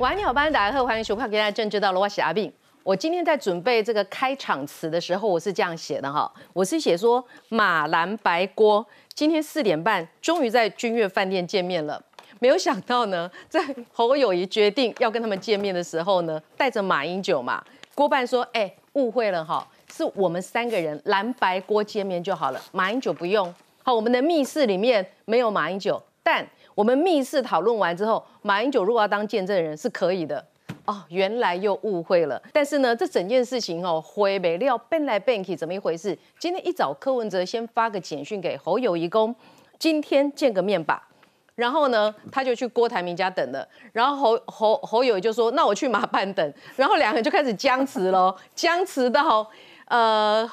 晚安，你好，班大家，欢迎收看《今天政治到了》，我是阿炳。我今天在准备这个开场词的时候，我是这样写的哈，我是写说马蓝白郭今天四点半终于在君悦饭店见面了。没有想到呢，在侯友谊决定要跟他们见面的时候呢，带着马英九嘛，郭半说，哎，误会了哈，是我们三个人蓝白郭见面就好了，马英九不用。好，我们的密室里面没有马英九，但我们密室讨论完之后，马英九如果要当见证人是可以的。哦，原来又误会了。但是呢，这整件事情哦，灰没料变来变去，怎么一回事？今天一早，柯文哲先发个简讯给侯友谊公，今天见个面吧。然后呢，他就去郭台铭家等了。然后侯侯侯友谊就说：“那我去马办等。”然后两个人就开始僵持喽，僵持到呃，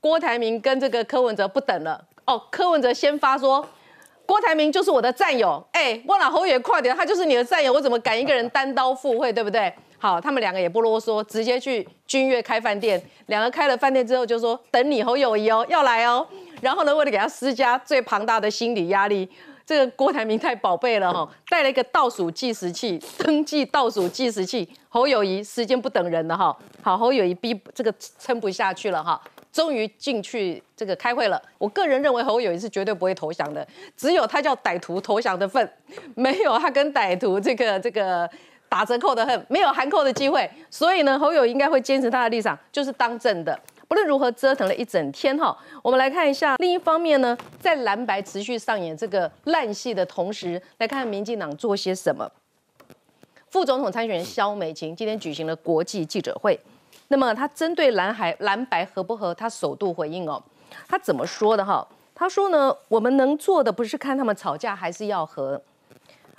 郭台铭跟这个柯文哲不等了。哦，柯文哲先发说。郭台铭就是我的战友，哎，我老侯也快点，他就是你的战友，我怎么敢一个人单刀赴会，对不对？好，他们两个也不啰嗦，直接去君悦开饭店。两个开了饭店之后，就说等你侯友谊哦，要来哦。然后呢，为了给他施加最庞大的心理压力，这个郭台铭太宝贝了哈，带了一个倒数计时器，登记倒数计时器。侯友谊时间不等人了哈，好，侯友谊逼这个撑不下去了哈。终于进去这个开会了。我个人认为侯友谊是绝对不会投降的，只有他叫歹徒投降的份，没有他跟歹徒这个这个打折扣的恨，没有含扣的机会。所以呢，侯友应该会坚持他的立场，就是当政的。不论如何折腾了一整天哈，我们来看一下。另一方面呢，在蓝白持续上演这个烂戏的同时，来看民进党做些什么。副总统参选人萧美琴今天举行了国际记者会。那么他针对蓝海蓝白合不合，他首度回应哦，他怎么说的哈？他说呢，我们能做的不是看他们吵架还是要和，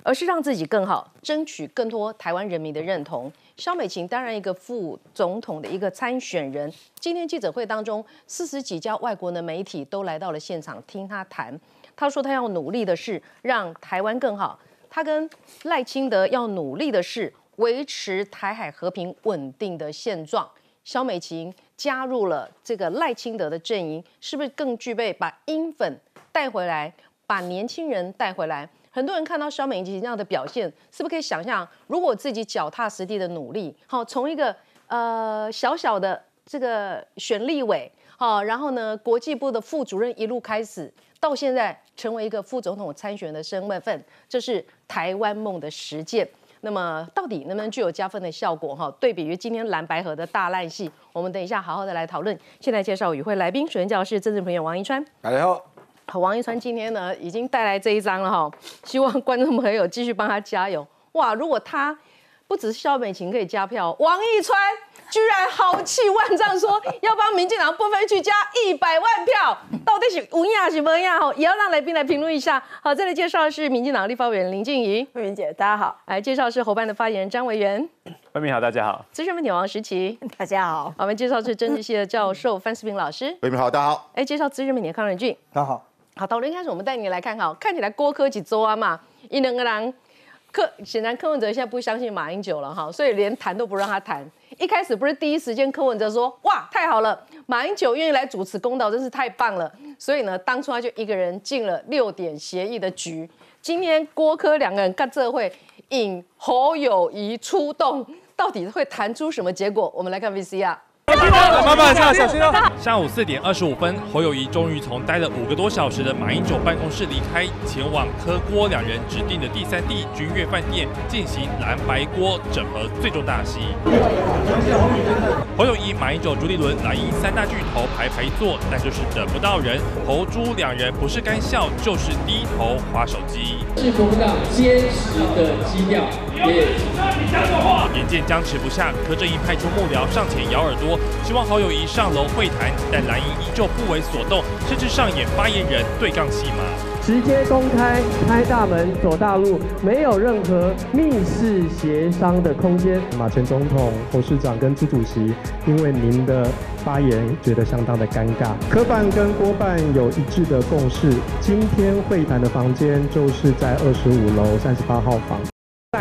而是让自己更好，争取更多台湾人民的认同。肖美琴当然一个副总统的一个参选人，今天记者会当中，四十几家外国的媒体都来到了现场听他谈。他说他要努力的是让台湾更好，他跟赖清德要努力的是维持台海和平稳定的现状。肖美琴加入了这个赖清德的阵营，是不是更具备把英粉带回来，把年轻人带回来？很多人看到肖美琴这样的表现，是不是可以想象，如果自己脚踏实地的努力，好，从一个呃小小的这个选立委，好，然后呢国际部的副主任一路开始，到现在成为一个副总统参选的身份，这是台湾梦的实践。那么到底能不能具有加分的效果？哈，对比于今天蓝白河的大烂戏，我们等一下好好的来讨论。现在介绍与会来宾，首先介绍是政治朋友王一川。大家好，好，王一川今天呢已经带来这一张了哈，希望观众朋友继续帮他加油。哇，如果他不只是肖美琴可以加票，王一川。居然豪气万丈，说要帮民进党不分区加一百万票，到底是无亚是么样？好，也要让来宾来评论一下。好，这里介绍的是民进党立法委员林静怡，慧云姐，大家好。来介绍是侯办的发言人张维元，慧明好，大家好。资深媒体王石琪，大家好。我们介绍是政治系的教授范思平老师，慧明好，大家好。哎，介绍资深媒体康仁俊，大家好。好，讨论开始，我们带你来看，好，看起来郭科几周啊嘛，一两个人。柯显然柯文哲现在不相信马英九了哈，所以连谈都不让他谈。一开始不是第一时间柯文哲说哇太好了，马英九愿意来主持公道，真是太棒了。所以呢，当初他就一个人进了六点协议的局。今天郭柯两个人干这会，引侯友谊出动，到底会谈出什么结果？我们来看 VCR。慢慢下，小心哦。下午四点二十五分，侯友谊终于从待了五个多小时的马英九办公室离开，前往柯郭两人指定的第三地君悦饭店进行蓝白锅整合最终大戏。侯友谊、马英九、朱立伦、蓝营三大巨头排排坐，但就是等不到人。侯朱两人不是干笑，就是低头划手机。是国民党坚持的基调。眼见僵持不下，柯震义派出幕僚上前咬耳朵，希望好友谊上楼会谈，但蓝营依旧不为所动，甚至上演发言人对杠戏码，直接公开开大门走大路，没有任何密室协商的空间。马前总统、侯市长跟朱主席，因为您的发言觉得相当的尴尬。科办跟郭办有一致的共识，今天会谈的房间就是在二十五楼三十八号房。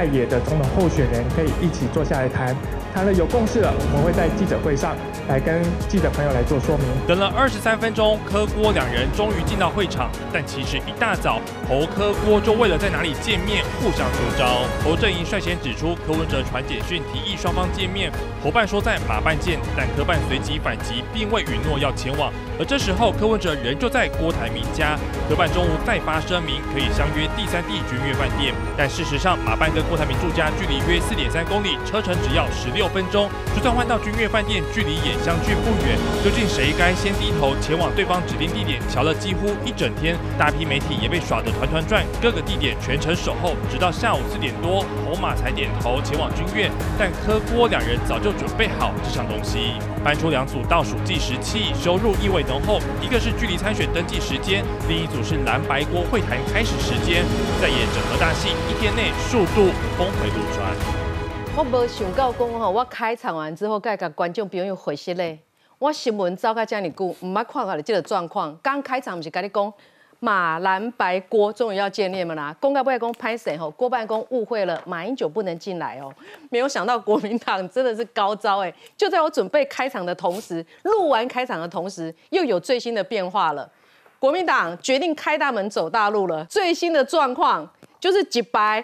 野的总统候选人可以一起坐下来谈，谈了有共识了，我们会在记者会上来跟记者朋友来做说明。等了二十三分钟，柯郭两人终于进到会场，但其实一大早，侯柯郭就为了在哪里见面互相出招。侯正营率先指出，柯文哲传简讯提议双方见面，侯办说在马办见，但柯办随即反击，并未允诺要前往。而这时候，柯文哲仍旧在郭台铭家，柯办中午再发声明，可以相约第三地君悦饭店。但事实上，马办跟郭台铭住家距离约四点三公里，车程只要十六六分钟。就算换到君悦饭店，距离也相距不远。究竟谁该先低头前往对方指定地点？瞧了几乎一整天，大批媒体也被耍得团团转，各个地点全程守候，直到下午四点多，侯马才点头前往君悦。但柯郭两人早就准备好这场东西，搬出两组倒数计时器，收入意味浓厚。一个是距离参选登记时间，另一组是蓝白郭会谈开始时间。在演整合大戏，一天内数度峰回路转。我无想到讲吼，我开场完之后，该甲观众朋友回息咧。我新闻走到这么久，唔捌看到你这个状况。刚开场不是跟你讲，马蓝白郭终于要见面了啦。公告不会公拍谁吼？郭办公误会了，马英九不能进来哦。没有想到国民党真的是高招哎！就在我准备开场的同时，录完开场的同时，又有最新的变化了。国民党决定开大门走大路了。最新的状况就是几白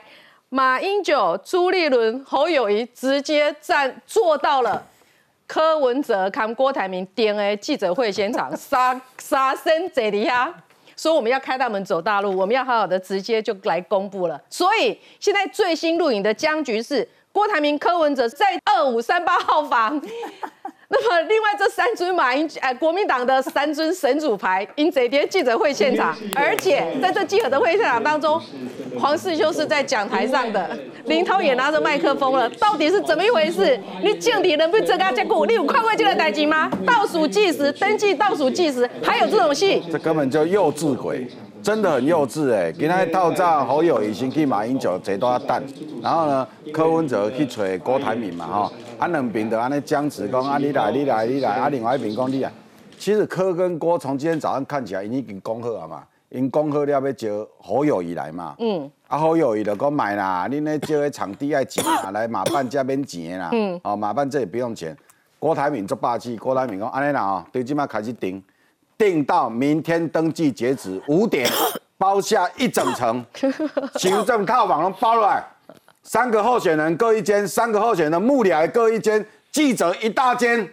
马英九、朱立伦、侯友谊直接站坐到了柯文哲、看郭台铭 DNA 记者会现场，杀杀声这里呀，说我们要开大门走大路，我们要好好的直接就来公布了。所以现在最新录影的僵局是郭台铭、柯文哲在二五三八号房。那么，另外这三尊马英哎，国民党的三尊神主牌，因这天记者会现场，而且在这记者的会现场当中，黄世修是在讲台上的，林涛也拿着麦克风了，到底是怎么一回事？你敬体人不这个结果，你有看过这个代机吗？倒数计时，登记倒数计时，还有这种戏？这根本就幼稚鬼，真的很幼稚哎！今天到站侯友谊先去马英九坐多蛋，然后呢，柯文哲去找郭台铭嘛哈。啊，两边的安尼僵持，讲啊，你来，你来，你来，啊，另外一边讲你来。其实柯跟郭从今天早上看起来，因已经讲好了嘛，因讲好了要招侯友谊来嘛。嗯。啊，侯友谊就讲买啦，恁咧招个场地爱钱啊，来马办这免钱啦。嗯。哦，马办这也不用钱。郭台铭做霸气，郭台铭讲安尼啦哦，对，今麦开始订，订到明天登记截止五点，包下一整层，行政套房拢包落来。三个候选人各一间，三个候选人幕僚各一间，记者一大间，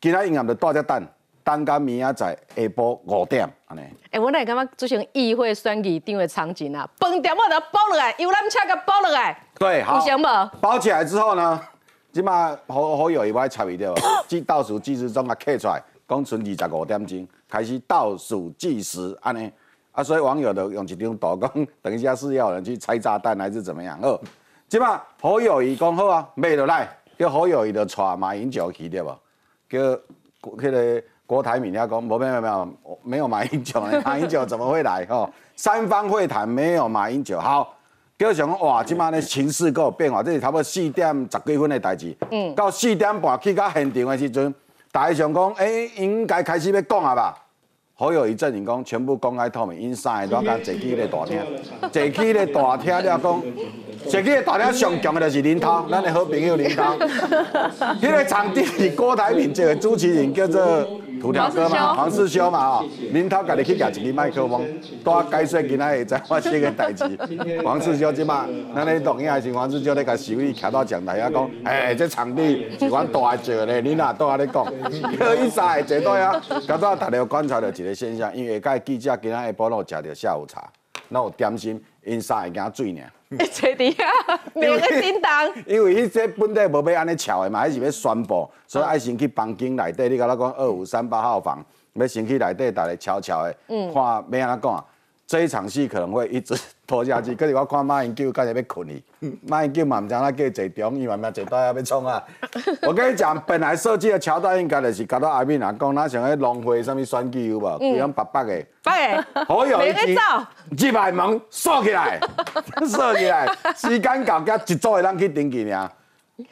其他银行的大家等，等到明仔载下晡五点，安尼。哎，我那感觉做成议会选举定的场景啊，饭店我都包落来，游览车给包落来。对，好。有想无？包起来之后呢，即马好好友一位参与掉，计 倒数计时钟啊刻出来，讲剩二十五点钟，开始倒数计时，安尼。啊，所以网友都用一张图讲，等一下是要人去拆炸弹还是怎么样？哦。即嘛侯友谊讲好啊，买落来，叫侯友谊就带马英九去对无？叫迄个郭台铭遐讲，无没有没有没有马英九，马英九怎么会来？吼，三方会谈没有马英九，好，叫想讲哇，即马咧情势有变化，这是差不多四点十几分的代志。嗯，到四点半去到现场的时阵，大家想讲，哎，应该开始要讲啊吧？好友一阵营讲全部公开透明，因三个都讲坐起咧大厅，坐起咧大厅了讲，坐起咧大厅上强的就是林涛，咱的好朋友林涛。迄个场地是郭台铭这个主持人叫做。土条哥嘛，黄世修嘛，啊，林涛家己去夹一支麦克风，多解说今仔下在发生个代志。黄世修即马，咱咧录影还是黄世修咧甲小李徛到讲台啊讲，哎，这场地是阮大做咧，你哪都阿咧讲？可以晒坐倒啊。刚才大家观察到一个现象，因为个记者今仔下晡拢食着下午茶，那有点心，因三会惊水尔。坐伫遐，两个叮当。因为伊这本地无要安尼巧的嘛，还是要宣布，所以爱先去房间内底。你甲我讲二五三八号房，要先去内底，大家悄悄的嗯看要安怎讲。这一场戏可能会一直拖下去，可是我看马英九刚才要困去，马英九嘛毋知哪叫坐中，伊嘛嘛坐到遐要创啊！我跟你讲，本来设计的桥段应该就是搞到阿敏啊，讲哪像迄浪费什么选举有无？比方白白的，白的，好有一集，一百门锁起来，锁起来，时间到，甲一组的人去登记尔。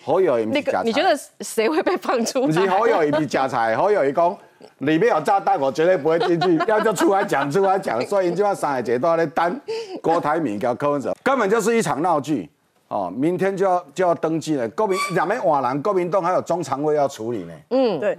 好有一，那个你觉得谁会被放出？不是好友一是加菜，好友一讲。里面有炸弹，我绝对不会进去。要就出来讲，出来讲。所以今晚上海节都在担郭台铭跟柯文哲，根本就是一场闹剧。哦，明天就要就要登记了。国民两边瓦兰，国民党还有中常委要处理呢。嗯，对，啊，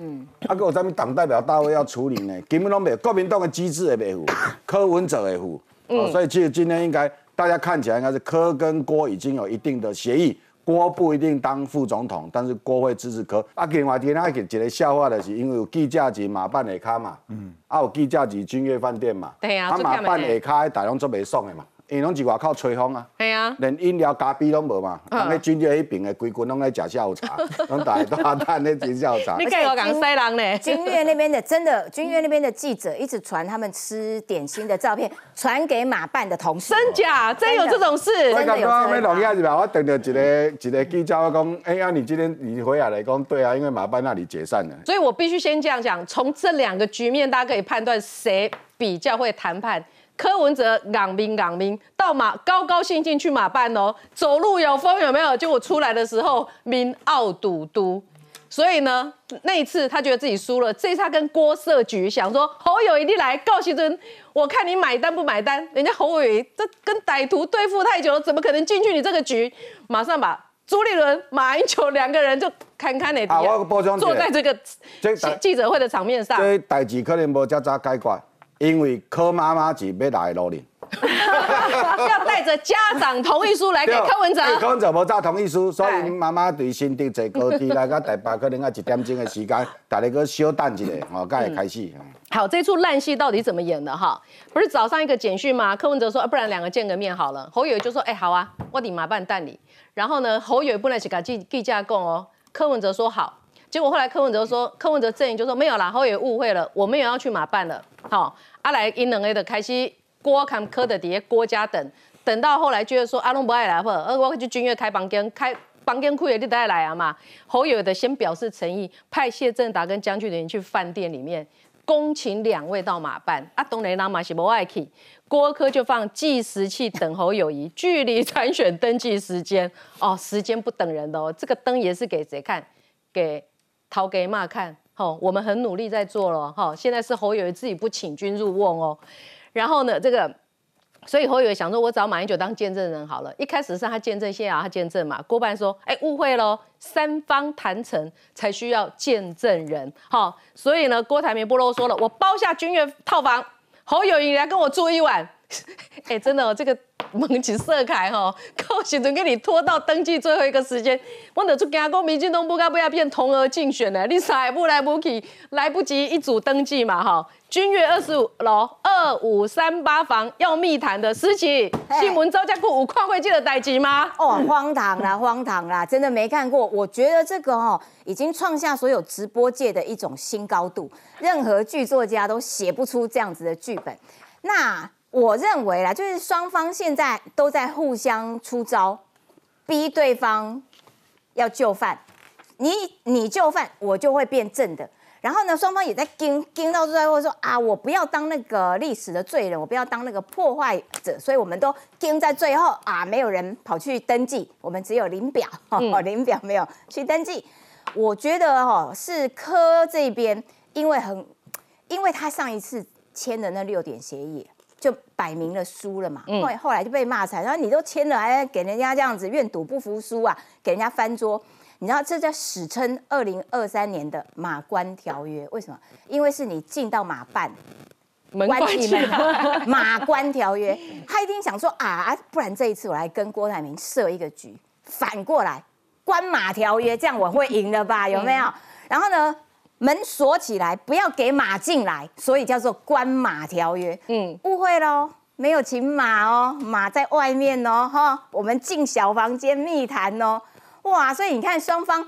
还有咱们党代表大会要处理呢，根本都没有。国民党的机制也没有，柯文哲也负。哦，所以其实今天应该大家看起来应该是柯跟郭已经有一定的协议，郭不一定当副总统，但是郭会支持柯。啊，另外天那一个笑话的是，因为有计价级马办下卡嘛，嗯，啊有计价级君悦饭店嘛，对啊啊马办下卡大拢做袂爽的嘛，因为拢是外口吹风啊。系啊，连饮料咖啡拢无嘛，嗯人咧军队迄边的规群拢咧食下午茶，拢大家都阿蛋咧食下午茶你。给我讲西人呢？君悦那边的真的，君悦那边的记者一直传他们吃点心的照片，传给马办的同事。真假？真有这种事？我真的有刚刚要这个录下是吧？我等到一个一个记者我讲，哎呀，你今天你回来了？讲对啊，因为马办那里解散了。所以我必须先这样讲，从这两个局面，大家可以判断谁比较会谈判。柯文哲港兵港兵到马高高兴兴去马办哦，走路有风有没有？结果出来的时候民傲赌都，所以呢那一次他觉得自己输了，这一次他跟郭社局想说侯友谊来告诉尊，我看你买单不买单？人家侯友谊这跟歹徒对付太久了，怎么可能进去你这个局？马上把朱立伦、马英九两个人就侃侃的啊坐在这个这记记者会的场面上。这代志可能无遮早解决，因为柯妈妈是要来路林。要带着家长同意书来给柯文哲。柯文哲无照同意书，所以对妈妈对新竹坐高铁来到台北，可能要一点钟的时间，大家搁小等一下，吼，才会开始。好，这出烂戏到底怎么演的哈？不是早上一个简讯吗？柯文哲说，啊、不然两个见个面好了。侯友就说，哎、好啊，我你麻办蛋你。然后呢，侯友本来是给记记价供哦，柯文哲说好。结果后来柯文哲说，柯文哲阵营就说没有啦，侯友宜误会了，我们也要去马办了。好、阿来因两个的开始郭看柯的底下郭家等，等到后来觉得说阿龙不爱来不，呃，我去君悦开房间开。房间库也你带来啊嘛，侯友的先表示诚意，派谢振达跟江俊霖去饭店里面恭请两位到马办，啊，东雷拉马是不爱去，郭科就放计时器等侯友谊，距离参选登记时间哦，时间不等人的哦，这个灯也是给谁看？给陶给骂看，哦，我们很努力在做了，哈、现在是侯友谊自己不请君入瓮哦，然后呢，这个。所以侯友宜想说，我找马英九当见证人好了。一开始是他见证，现在要他见证嘛。郭办说，哎，误会喽，三方谈成才需要见证人。好，所以呢，郭台铭不啰嗦了，我包下君悦套房，侯友宜来跟我住一晚。哎，真的、哦，这个蒙起色凯哈，高时阵给你拖到登记最后一个时间，我得出跟他讲，民进党不该不要变同额竞选呢，你啥也不来不及，来不及一组登记嘛哈。君悦二十五楼二五三八房要密谈的事情，嘿新闻招架库有看会记得代志吗？哦，荒唐啦，荒唐啦，真的没看过。我觉得这个哦，已经创下所有直播界的一种新高度，任何剧作家都写不出这样子的剧本。那我认为啦，就是双方现在都在互相出招，逼对方要就范。你你就范，我就会变正的。然后呢，双方也在盯盯到最后说啊，我不要当那个历史的罪人，我不要当那个破坏者，所以我们都盯在最后啊，没有人跑去登记，我们只有林表，哦，林表没有去登记。我觉得哦，是科这边，因为很，因为他上一次签的那六点协议。就摆明了输了嘛，后来后来就被骂惨，然后你都签了，还给人家这样子愿赌不服输啊，给人家翻桌。你知道这叫史称二零二三年的马关条约，为什么？因为是你进到马办，门关起来。门，马关条约，他一定想说啊，不然这一次我来跟郭台铭设一个局，反过来关马条约，这样我会赢了吧？有没有？然后呢，门锁起来，不要给马进来，所以叫做关马条约。嗯，误会喽，没有请马哦，马在外面哦，哈，我们进小房间密谈哦，哇，所以你看双方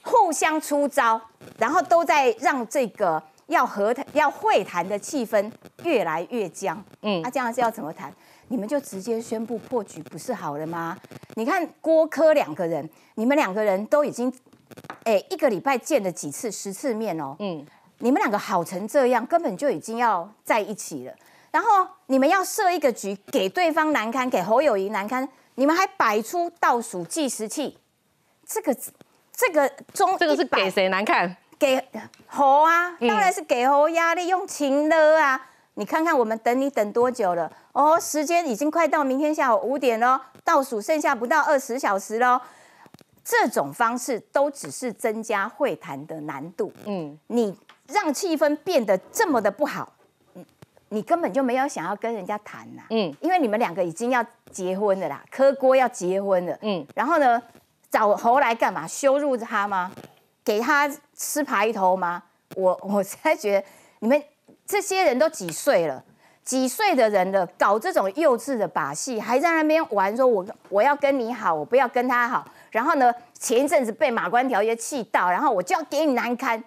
互相出招，然后都在让这个要和谈、要会谈的气氛越来越僵。嗯，啊，这样是要怎么谈？你们就直接宣布破局不是好了吗？你看郭柯两个人，你们两个人都已经，哎，一个礼拜见了几次，十次面哦。嗯，你们两个好成这样，根本就已经要在一起了。然后你们要设一个局，给对方难堪，给侯友谊难堪，你们还摆出倒数计时器，这个这个中这个是100给谁难看？给侯啊，当然是给侯压力，用情勒啊，你看看我们等你等多久了？哦，时间已经快到明天下午五点喽，倒数剩下不到二十小时喽。这种方式都只是增加会谈的难度。嗯，你让气氛变得这么的不好，你你根本就没有想要跟人家谈呐。嗯，因为你们两个已经要结婚了啦，磕锅要结婚了。嗯，然后呢，找侯来干嘛？羞辱他吗？给他吃排头吗？我 我才觉得你们这些人都几岁了？几岁的人了，搞这种幼稚的把戏，还在那边玩，说我我要跟你好，我不要跟他好。然后呢，前一阵子被马关条约气到，然后我就要给你难堪。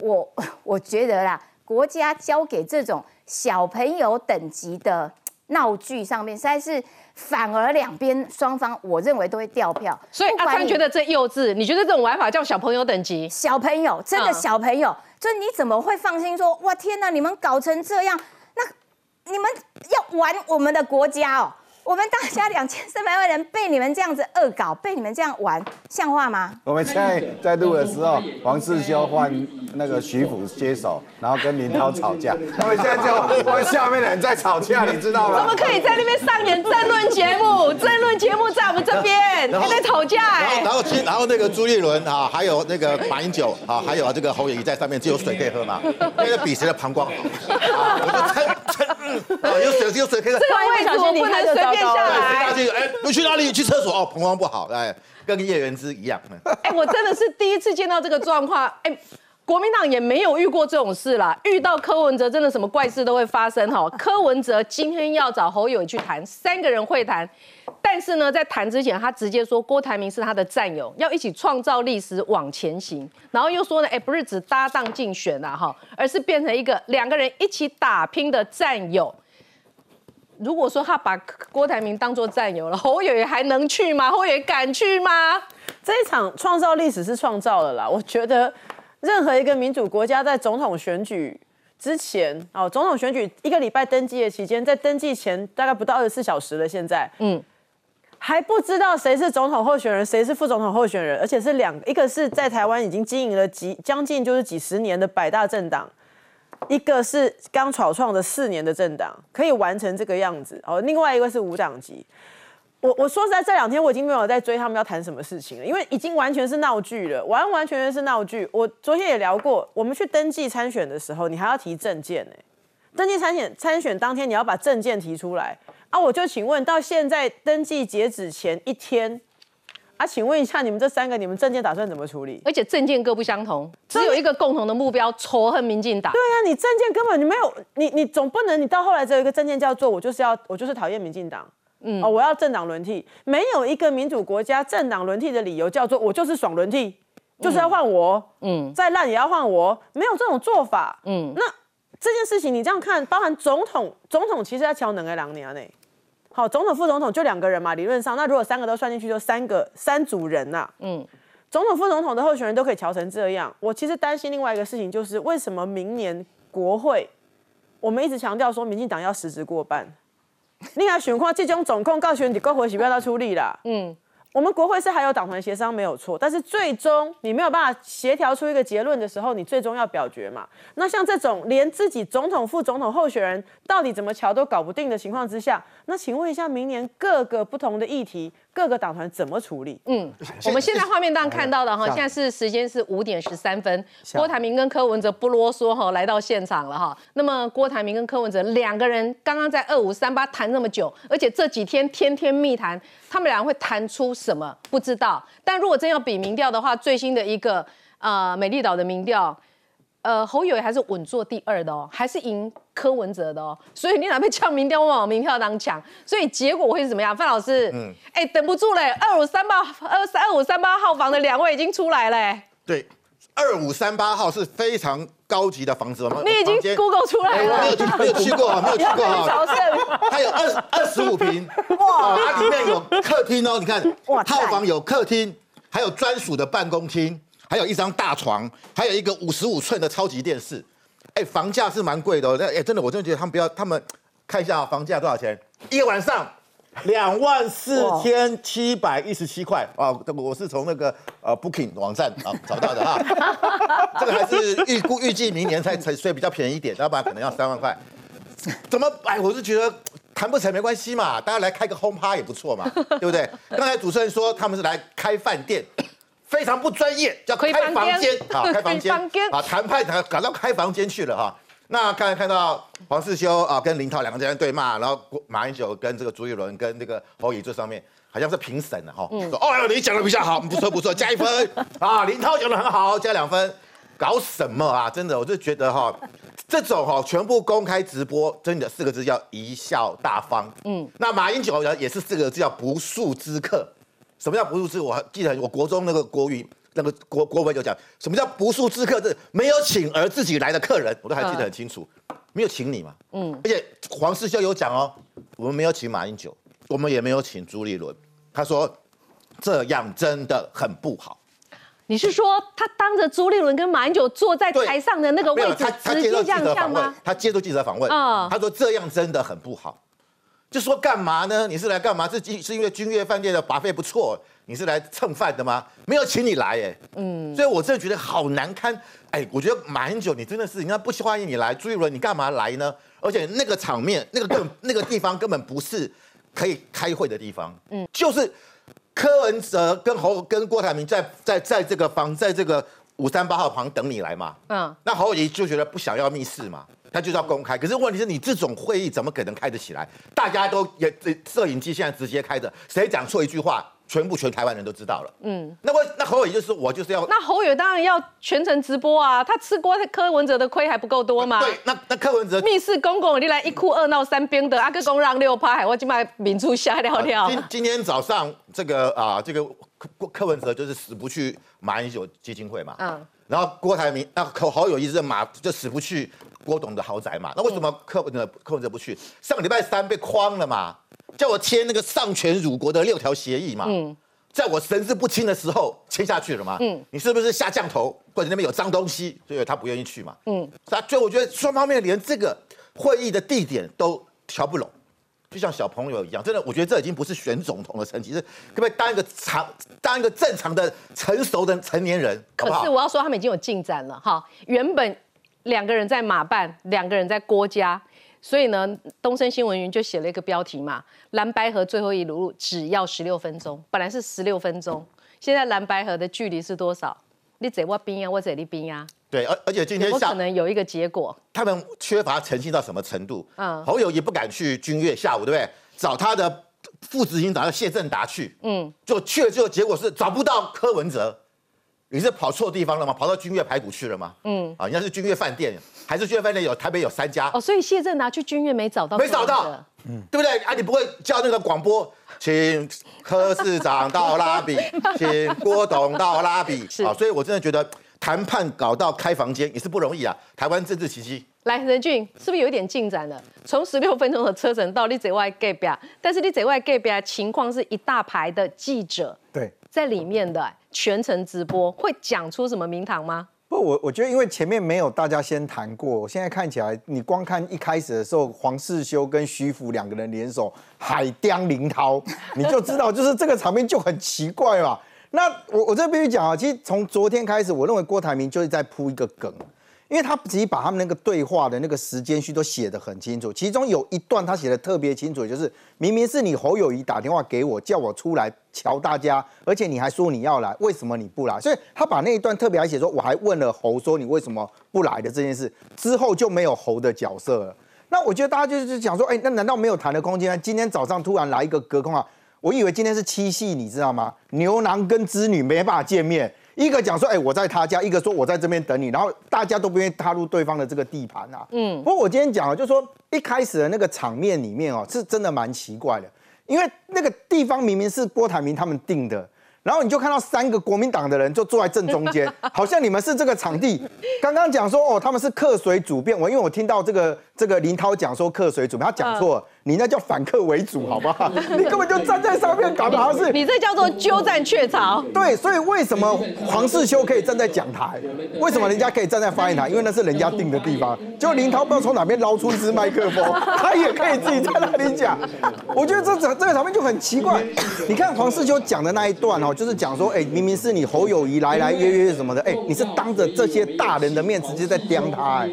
我 我觉得啦，国家交给这种小朋友等级的闹剧上面，实在是反而两边双方，我认为都会掉票。所以阿川觉得这幼稚，你觉得这种玩法叫小朋友等级？小朋友，真的嗯小朋友，就你怎么会放心说，哇天哪，你们搞成这样，那你们要玩我们的国家哦？我们大家两千三百万人被你们这样子恶搞，被你们这样玩，像话吗？我们现在在录的时候，黄世修换那个徐福接手，然后跟林涛吵架。他们现在就跟下面的人在吵架，你知道吗怎么？可以在那边上演争论节目？争论节目在我们这边，还在吵架然后，哎然。后，然后那个朱立伦啊，还有那个马英九啊，还有这个侯友谊在上面，只有水可以喝嘛，因为比谁的膀胱好。啊我就撑撑，嗯啊，有水有水可以。这个位置我不能随便下来下。去？哎，你去哪里？去厕所哦，膀胱不好，哎，跟叶元之一样。嗯哎，我真的是第一次见到这个状况。哎，国民党也没有遇过这种事啦。遇到柯文哲，真的什么怪事都会发生哈。柯文哲今天要找侯友宜去谈，三个人会谈，但是呢，在谈之前，他直接说郭台铭是他的战友，要一起创造历史往前行。然后又说呢，哎，不是只搭档竞选啦哈，而是变成一个两个人一起打拼的战友。如果说他把郭台铭当做战友了，侯友宜还能去吗？侯友宜敢去吗？这一场创造历史是创造了啦。我觉得任何一个民主国家在总统选举之前，哦，总统选举一个礼拜登记的期间，在登记前大概不到二十四小时了，现在，嗯，还不知道谁是总统候选人，谁是副总统候选人，而且是两个，一个是在台湾已经经营了几将近就是几十年的百大政党。一个是刚草创的四年的政党，可以完成这个样子哦。另外一个是无党籍，我我说实在，这两天我已经没有在追他们要谈什么事情了，因为已经完全是闹剧了，完完全全是闹剧。我昨天也聊过，我们去登记参选的时候，你还要提证件呢。登记参选参选当天，你要把证件提出来啊！我就请问，到现在登记截止前一天啊，请问一下，你们这三个，你们证件打算怎么处理？而且证件各不相同，只有一个共同的目标：仇恨民进党。对啊，你证件根本你没有，你你总不能你到后来只有一个证件叫做我就是要我就是讨厌民进党，嗯，哦，我要政党轮替，没有一个民主国家政党轮替的理由叫做我就是爽轮替，就是要换我，嗯，再烂也要换我，没有这种做法，嗯，那这件事情你这样看，包含总统，总统其实要敲能个两年呢。好，总统、副总统就两个人嘛，理论上，那如果三个都算进去，就三个三组人呐、嗯，总统、副总统的候选人都可以调成这样。我其实担心另外一个事情，就是为什么明年国会，我们一直强调说民进党要实质过半，另外选况这种总控告选你国会是不要他出力啦。嗯，我们国会是还有党团协商没有错，但是最终你没有办法协调出一个结论的时候，你最终要表决嘛。那像这种连自己总统、副总统候选人到底怎么瞧都搞不定的情况之下，那请问一下，明年各个不同的议题，各个党团怎么处理？嗯，我们现在画面当中看到的哈，现在是时间是五点十三分，郭台铭跟柯文哲不啰嗦哈，来到现场了哈。那么郭台铭跟柯文哲两个人刚刚在二五三八谈那么久，而且这几天天天密谈，他们俩会谈出什么不知道。但如果真要比民调的话，最新的一个呃美丽岛的民调。呃，侯友宜还是稳坐第二的哦，还是赢柯文哲的哦，所以你哪被呛民调，往民票当抢，所以结果会是怎么样？范老师，嗯，哎，等不住嘞，二五三八二三二五三八号房的两位已经出来嘞，对，二五三八号是非常高级的房子，我们你已经 Google 出来了。没有了，去 没有去过啊，没有去过啊。它有二二十五 平，哇，它里面有客厅哦，你看哇，套房有客厅，还有专属的办公厅，还有一张大床，还有一个五十五寸的超级电视。哎，房价是蛮贵的哦，哎，真的，我真的觉得他们不要，他们看一下房价多少钱，一晚上。两万四千七百一十七块啊！这我是从那个呃 Booking 网站啊找到的哈，这个还是预估预计明年才才所以比较便宜一点，要不然可能要三万块。怎么哎，我是觉得谈不成没关系嘛，大家来开个轰趴也不错嘛，对不对？刚才主持人说他们是来开饭店，非常不专业，叫开房间 啊，开房间啊，谈判谈搞到开房间去了哈。那刚才看到黄世修啊跟林涛两个人对骂，然后马英九跟这个朱一伦跟那个侯乙这上面好像是评审的哈，说哦你讲的比较好，不错不错，加一分啊，林涛讲的很好，加两分，搞什么啊？真的，我就觉得哈。这种哈全部公开直播，真的四个字叫贻笑大方。嗯，那马英九呢也是四个字叫不速之客。什么叫不速之？我还记得我国中那个国语那个国国文就讲，什么叫不速之客？是没有请而自己来的客人，我都还记得很清楚。没有请你嘛？嗯，而且黄世修有讲哦，我们没有请马英九，我们也没有请朱立伦。他说这样真的很不好。你是说他当着朱立伦跟马英九坐在台上的那个位置，直接这样讲吗？他接受记者访问，他说这样真的很不好，就说干嘛呢？你是来干嘛？是是因为君悦饭店的把费不错，你是来蹭饭的吗？没有请你来，哎，嗯，所以我真的觉得好难堪。哎，我觉得马英九你真的是，人家不欢迎你来，朱一伦你干嘛来呢？而且那个场面，那个根 那个地方根本不是可以开会的地方，嗯，就是。柯文哲跟侯跟郭台铭在在在这个房，在这个五三八号旁等你来嘛。嗯，那侯友宜就觉得不想要密室嘛，他就是要公开。可是问题是你这种会议怎么可能开得起来？大家都也摄影机现在直接开着，谁讲错一句话？全部全台湾人都知道了，嗯，那我那侯友就是我就是要，那侯友当然要全程直播啊，他吃过柯文哲的亏还不够多吗？对，那那柯文哲密室公公，你来一哭二闹三边的，阿哥公让六拍，我今麦民出吓尿尿。今今天早上这个啊，这个柯柯文哲就是死不去马英九基金会嘛，嗯，然后郭台铭那侯侯友谊是马就死不去郭董的豪宅嘛，那为什么柯文哲柯文哲不去？上个礼拜三被诓了嘛。叫我签那个丧权辱国的六条协议嘛，嗯，在我神志不清的时候签下去了嘛，嗯，你是不是下降头或者那边有脏东西，所以他不愿意去嘛，嗯，他就我觉得双方面连这个会议的地点都调不拢，就像小朋友一样，真的，我觉得这已经不是选总统的层级，是可不可以当一个常当一个正常的成熟的成年人？可是我要说，他们已经有进展了哈，原本两个人在马办，两个人在郭家。所以呢，东森新闻云就写了一个标题嘛，蓝白河最后一路只要十六分钟，本来是十六分钟，现在蓝白河的距离是多少？你这我兵啊，我这你兵啊？对，而而且今天下可能有一个结果，他们缺乏诚信到什么程度？嗯，侯友也不敢去君悦下午，对不对？找他的副执行长谢振达去，嗯，就去了之后，结果是找不到柯文哲。你是跑错地方了吗？跑到君悦排骨去了吗？嗯，啊，人家是君悦饭店，还是君悦饭店有台北有三家？哦，所以谢震拿去君悦没找到，没找到，嗯，对不对？啊，你不会叫那个广播，请柯市长到拉比，请郭董到拉比，是啊，所以我真的觉得谈判搞到开房间也是不容易啊。台湾政治奇迹，来任俊是不是有一点进展了？从十六分钟的车程到你在外 a b 但是你在外 a b 情况是一大排的记者，对，在里面的。全程直播会讲出什么名堂吗？不，我我觉得因为前面没有大家先谈过，我现在看起来，你光看一开始的时候，黄世修跟徐福两个人联手海雕林涛，你就知道就是这个场面就很奇怪嘛。那我我这必须讲啊，其实从昨天开始，我认为郭台铭就是在铺一个梗。因为他自己把他们那个对话的那个时间序都写得很清楚，其中有一段他写的特别清楚，就是明明是你侯友谊打电话给我，叫我出来瞧大家，而且你还说你要来，为什么你不来？所以他把那一段特别还写说，我还问了侯说你为什么不来的这件事，之后就没有侯的角色了。那我觉得大家就是讲说，哎，那难道没有谈的空间？今天早上突然来一个隔空啊，我以为今天是七夕，你知道吗？牛郎跟织女没办法见面。一个讲说，哎，我在他家；一个说我在这边等你，然后大家都不愿意踏入对方的这个地盘啊。嗯，不过我今天讲啊，就是说一开始的那个场面里面哦，是真的蛮奇怪的，因为那个地方明明是郭台铭他们定的。然后你就看到三个国民党的人就坐在正中间，好像你们是这个场地。刚刚讲说哦，他们是客随主便，我因为我听到这个这个林涛讲说客随主便，他讲错，你那叫反客为主，好不好？你根本就站在上面，搞的好像是 你这叫做鸠占鹊巢。对，所以为什么黄世修可以站在讲台？为什么人家可以站在发言台？因为那是人家定的地方。就林涛不知道从哪边捞出一支麦克风，他也可以自己在那里讲。我觉得这整这个场面就很奇怪。你看黄世修讲的那一段哦。就是讲说，哎，明明是你侯友谊来来约约什么的，哎，你是当着这些大人的面直接在刁他，哎，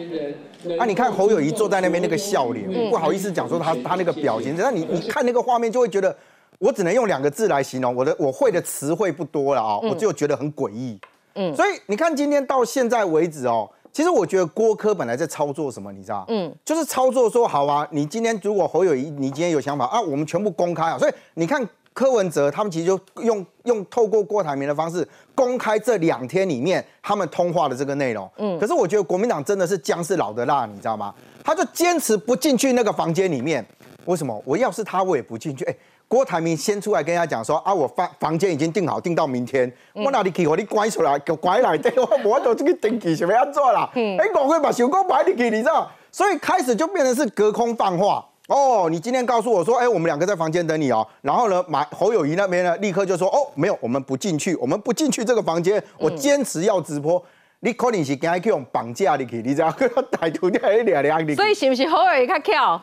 啊，你看侯友谊坐在那边那个笑脸，不好意思讲说他他那个表情，那你你看那个画面就会觉得，我只能用两个字来形容，我的我会的词汇不多了啊，我就觉得很诡异，嗯，所以你看今天到现在为止哦。其实我觉得郭科本来在操作什么，你知道？嗯，就是操作说好啊，你今天如果侯友谊，你今天有想法啊，我们全部公开啊。所以你看柯文哲他们其实就用用透过郭台铭的方式公开这两天里面他们通话的这个内容。嗯，可是我觉得国民党真的是姜是老的辣，你知道吗？他就坚持不进去那个房间里面。为什么？我要是他，我也不进去。哎。郭台铭先出来跟人家讲说啊，我房房间已经订好，订到明天。我哪里去？我你关出来，给关来，对我我都这个登记什么样做啦？哎，我会把小工摆进去，你知道？所以开始就变成是隔空放话。哦，你今天告诉我说，哎，我们两个在房间等你哦。然后呢，马侯友谊那边呢，立刻就说，哦，没有，我们不进去，我们不进去这个房间，我坚持要直播。你可能是跟他去用绑架你去，你知道？歹徒掉一两两你。所以是不是侯友谊较巧？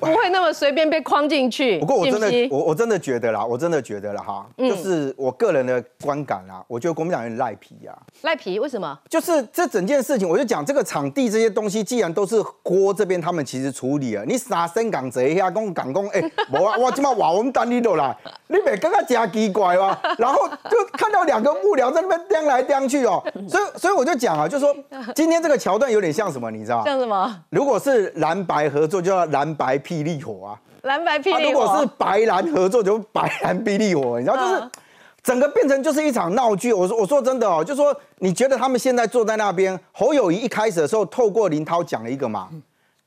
不会那么随便被框进去。不过我真的，我我真的觉得啦，我真的觉得了哈，就是我个人的观感啦，我觉得国民党有点赖皮呀。赖皮？为什么？就是这整件事情，我就讲这个场地这些东西，既然都是郭这边他们其实处理了，你啥深港贼呀，讲港工，哎，我我今嘛话我们单你都来，你别刚刚加奇怪哇，然后就看到两个幕僚在那边颠来颠去哦，所以所以我就讲啊，就说今天这个桥段有点像什么，你知道像什么？如果是蓝白合作，就叫蓝白。霹雳火啊，蓝白霹雳火。如果是白蓝合作，就白蓝霹雳火。你知道，就是整个变成就是一场闹剧。我说，我说真的哦，就说你觉得他们现在坐在那边，侯友谊一开始的时候，透过林涛讲了一个嘛。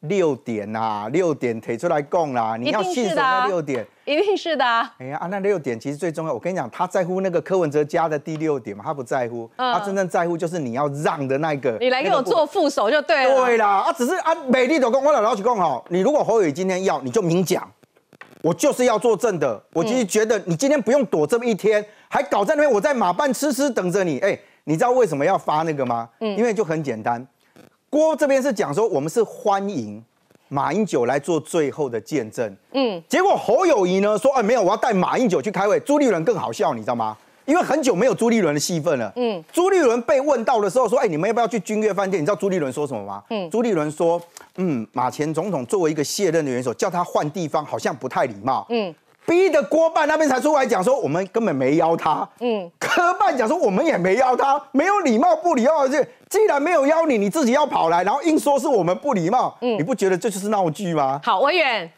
六点呐，六点提出来供啦，你要信守那六点，一定是的。哎呀，那六点其实最重要。我跟你讲，他在乎那个柯文哲家的第六点嘛，他不在乎，他真正在乎就是你要让的那个。你来给我做副手就对了。对啦，啊，只是啊，美丽的公，我老老实讲哈，你如果侯友今天要，你就明讲，我就是要做正的。我其实觉得你今天不用躲这么一天，还搞在那边，我在马办痴痴等着你。哎，你知道为什么要发那个吗？嗯，因为就很简单。郭这边是讲说，我们是欢迎马英九来做最后的见证。嗯，结果侯友谊呢说，哎，没有，我要带马英九去开会。朱立伦更好笑，你知道吗？因为很久没有朱立伦的戏份了。嗯，朱立伦被问到的时候说，哎，你们要不要去君悦饭店？你知道朱立伦说什么吗？嗯，朱立伦说，嗯，马前总统作为一个卸任的元首，叫他换地方好像不太礼貌。嗯。逼的郭办那边才出来讲说，我们根本没邀他。嗯，科办讲说我们也没邀他，没有礼貌不礼貌。这既然没有邀你，你自己要跑来，然后硬说是我们不礼貌。嗯，你不觉得这就是闹剧吗？好，委员，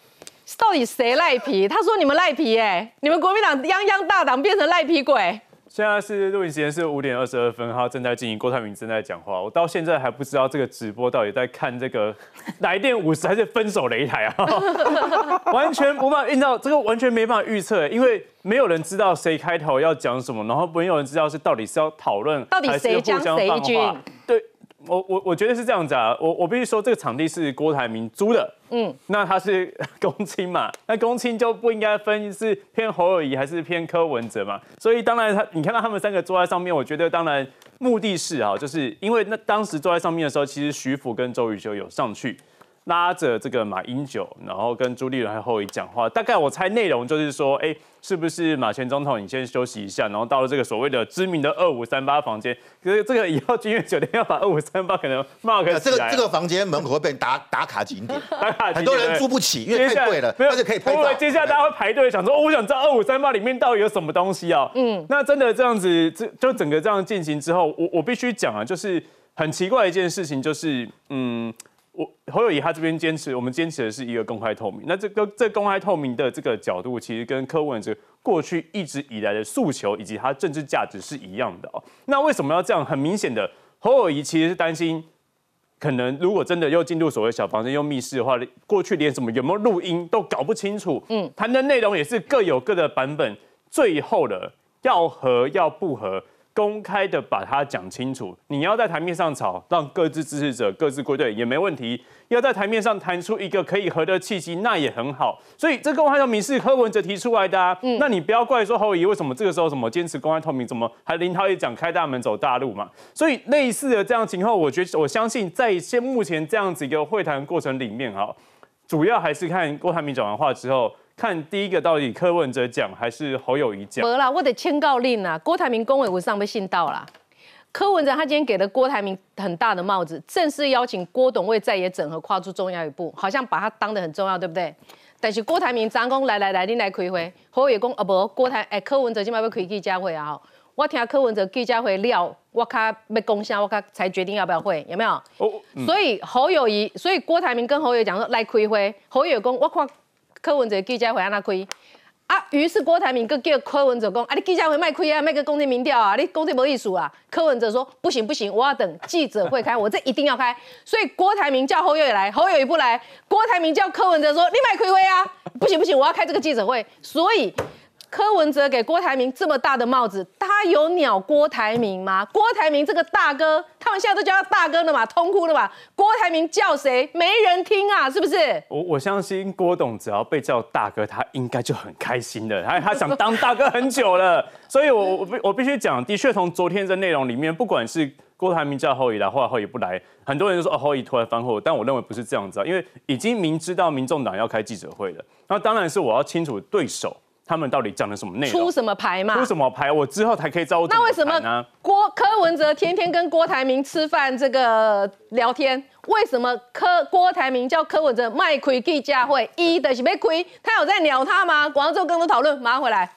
到底谁赖皮？他说你们赖皮，哎，你们国民党泱泱大党变成赖皮鬼。现在是录影时间是五点二十二分，他正在进行，郭台铭正在讲话。我到现在还不知道这个直播到底在看这个 来电五十还是分手擂台啊，完全无法运到这个完全没办法预测，因为没有人知道谁开头要讲什么，然后没有人知道是到底是要讨论到底谁将谁军。对。我我我觉得是这样子啊，我我必须说这个场地是郭台铭租的，嗯，那他是 公卿嘛，那公卿就不应该分是偏侯友谊还是偏柯文哲嘛，所以当然他你看到他们三个坐在上面，我觉得当然目的是啊，就是因为那当时坐在上面的时候，其实徐福跟周瑜修有上去。拉着这个马英九，然后跟朱立伦还有侯友讲话，大概我猜内容就是说，哎，是不是马前总统你先休息一下，然后到了这个所谓的知名的二五三八房间，可是这个以后君悦酒店要把二五三八可能 mark 这个这个房间门口会被打打卡景点，打卡很多人住不起，因为太贵了，而且可以拍照。接下来大家会排队想说，哦，我想知道二五三八里面到底有什么东西啊？嗯，那真的这样子，这就整个这样进行之后，我我必须讲啊，就是很奇怪一件事情，就是嗯。我侯友谊他这边坚持，我们坚持的是一个公开透明。那这个这公开透明的这个角度，其实跟柯文哲过去一直以来的诉求以及他政治价值是一样的哦。那为什么要这样？很明显的，侯友谊其实是担心，可能如果真的又进入所谓小房间又密室的话，过去连什么有没有录音都搞不清楚，嗯，谈的内容也是各有各的版本，最后的要和要不和。公开的把它讲清楚，你要在台面上吵，让各自支持者各自归队也没问题；要在台面上谈出一个可以和的契机，那也很好。所以这公开透明是柯文哲提出来的啊，那你不要怪说侯友谊为什么这个时候什么坚持公开透明，怎么还林涛也讲开大门走大路嘛？所以类似的这样情况，我觉得我相信在现目前这样子一个会谈过程里面哈，主要还是看郭台铭讲完话之后。看第一个到底柯文哲讲还是侯友谊讲。没啦，我得签告令啦。郭台铭公委我上被信到啦。柯文哲他今天给了郭台铭很大的帽子，正式邀请郭董为在野整合跨出重要一步，好像把他当得很重要，对不对？但是郭台铭张公来来来，你来开会，侯友讲啊不，郭台哎柯文哲今晚要开记者会啊吼，我听柯文哲记者会了，我卡要公下，我卡才决定要不要会，有没有？哦，所以侯友谊，所以郭台铭跟侯友讲说来开会，侯友讲我看柯文哲记者会安那开。啊，于是郭台铭跟叫柯文哲讲，啊，你记者会卖亏啊，卖个公定民调啊，你公定没意思啊。柯文哲说不行不行，我要等记者会开，我这一定要开。所以郭台铭叫侯友宜来，侯友宜不来，郭台铭叫柯文哲说你卖亏亏啊，不行不行，我要开这个记者会。所以。柯文哲给郭台铭这么大的帽子，他有鸟郭台铭吗？郭台铭这个大哥，他们现在都叫他大哥了嘛，通哭了嘛。郭台铭叫谁？没人听啊，是不是？我我相信郭董只要被叫大哥，他应该就很开心的。他他想当大哥很久了，所以我我我必须讲，的确从昨天的内容里面，不管是郭台铭叫后裔来，或者后裔不来，很多人就说哦后裔突然翻后，但我认为不是这样子啊，因为已经明知道民众党要开记者会了，那当然是我要清楚对手。他们到底讲了什么内容？出什么牌嘛？出什么牌？我之后才可以知道我那为什么郭柯文哲天天跟郭台铭吃饭这个聊天？为什么柯郭台铭叫柯文哲卖亏记者会？一的是被亏，他有在鸟他吗？广州更多讨论，马上回来。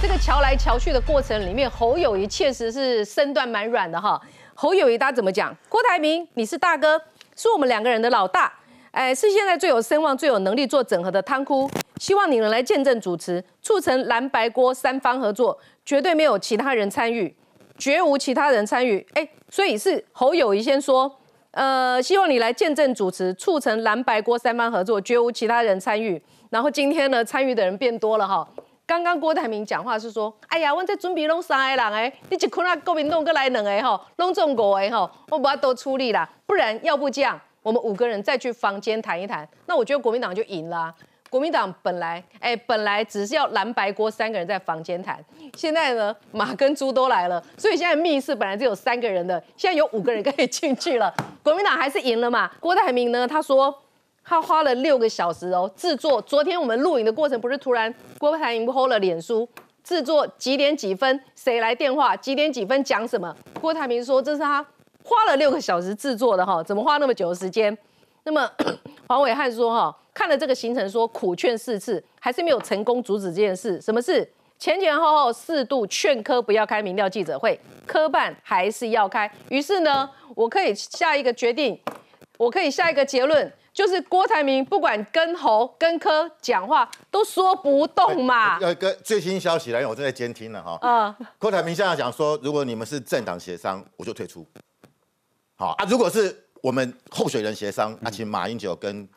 这个瞧来瞧去的过程里面，侯友谊确实是身段蛮软的哈。侯友谊他怎么讲？郭台铭，你是大哥，是我们两个人的老大。哎，是现在最有声望、最有能力做整合的汤窟，希望你能来见证主持，促成蓝白锅三方合作，绝对没有其他人参与，绝无其他人参与。哎，所以是侯友谊先说，呃，希望你来见证主持，促成蓝白锅三方合作，绝无其他人参与。然后今天呢，参与的人变多了哈。刚刚郭台铭讲话是说，哎呀，我在准备弄三个人哎，你一困啊，国民党过来两个哈，弄中五个哈，我把它都出力啦，不然要不这样。我们五个人再去房间谈一谈，那我觉得国民党就赢了。国民党本来，哎，本来只是要蓝白锅三个人在房间谈，现在呢，马跟猪都来了，所以现在密室本来只有三个人的，现在有五个人可以进去了。国民党还是赢了嘛？郭台铭呢？他说他花了六个小时哦制作。昨天我们录影的过程不是突然郭台铭 hold 了脸书制作几点几分谁来电话几点几分讲什么？郭台铭说这是他。花了六个小时制作的哈，怎么花那么久的时间？那么 黄伟汉说哈，看了这个行程说苦劝四次，还是没有成功阻止这件事。什么事？前前后后四度劝科不要开民调记者会，科办还是要开。于是呢，我可以下一个决定，我可以下一个结论，就是郭台铭不管跟侯跟科讲话都说不动嘛。有一个最新消息来源，我正在监听了哈。嗯。郭台铭现在讲说，如果你们是政党协商，我就退出。好啊，如果是我们候选人协商，那请马英九跟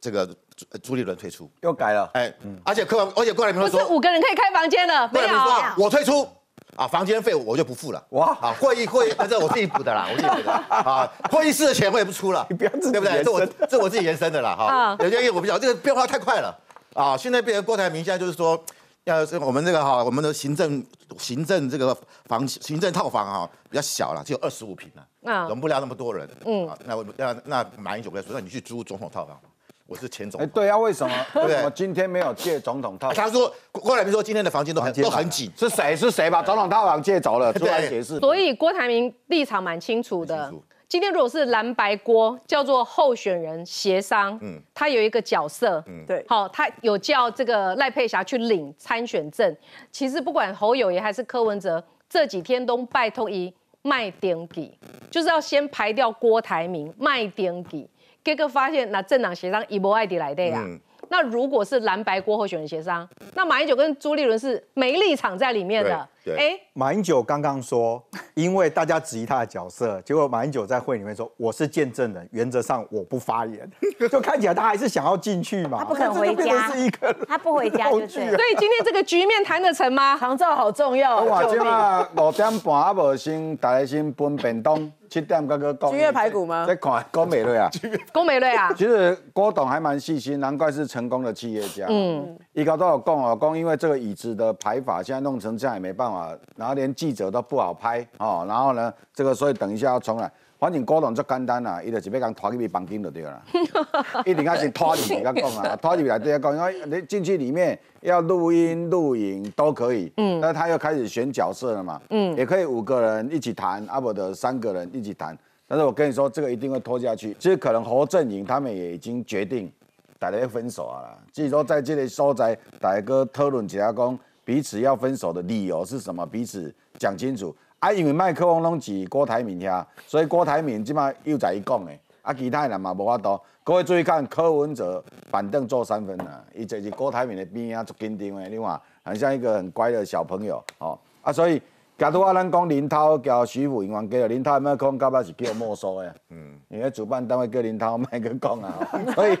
这个朱朱立伦退出，又改了，哎，而且柯而且过来没有说五个人可以开房间了，没有，我退出啊，房间费我就不付了，哇，啊，会议会议，这我自己补的啦，我自己补的。啊，会议室的钱我也不出了，你不要自己对不对？这我这我自己延伸的啦，哈，有些因为我比较这个变化太快了。啊，现在变成郭台铭现在就是说。要是我们这个哈，我们的行政行政这个房行政套房哈比较小了，只有二十五平了，容不了那么多人。嗯，那我那那马英九跟他说，那你去租总统套房，我是前总。哎，对啊，为什么？为什么今天没有借总统套？他说郭台铭说今天的房间都很都很紧，是谁是谁把总统套房借走了？出来解释。所以郭台铭立场蛮清楚的。今天如果是蓝白锅叫做候选人协商，嗯，他有一个角色，嗯，对，好，他有叫这个赖佩霞去领参选证。其实不管侯友谊还是柯文哲，这几天都拜托一卖点给，就是要先排掉郭台铭卖点给，结果发现那政党协商一波爱迪来的呀。那如果是蓝白郭候选人协商，那马英九跟朱立伦是没立场在里面的。哎，马英九刚刚说，因为大家质疑他的角色，结果马英九在会里面说：“我是见证人，原则上我不发言。”就看起来他还是想要进去嘛。他不肯回家，他不回家就对。所以今天这个局面谈得成吗？长照好重要。哇，今啊五点半啊无先，大家先分便当。七点刚刚讲。君越排骨吗？在看郭美瑞啊。郭美瑞啊。其实郭董还蛮细心，难怪是成功的企业家。嗯。一高都有讲哦，讲因为这个椅子的排法现在弄成这样也没办法。啊，然后连记者都不好拍哦，然后呢，这个所以等一下要重来。反正郭董就简单啦，伊就是要讲拖入去房间就对了，一定要先拖进去，甲讲啊，拖进去来对讲，因为你进去里面要录音、录影都可以。嗯，那他又开始选角色了嘛。嗯，也可以五个人一起谈，阿伯的三个人一起谈。但是我跟你说，这个一定会拖下去。其实可能侯振营他们也已经决定，大家要分手啊。即是说，在这里所在，大家讨论起来讲，彼此要分手的理由是什么？彼此讲清楚。啊，因为麦克风拢是郭台铭遐，所以郭台铭即马又在伊讲的，啊，其他人嘛无法度。各位注意看，柯文哲板凳坐三分啊，伊就是郭台铭的边啊，足紧张的，你看，很像一个很乖的小朋友，哦，啊，所以假如啊，咱讲林涛交徐福英王给了林涛麦克风，到尾是叫没收的，嗯，因为主办单位叫林涛麦克讲啊，所以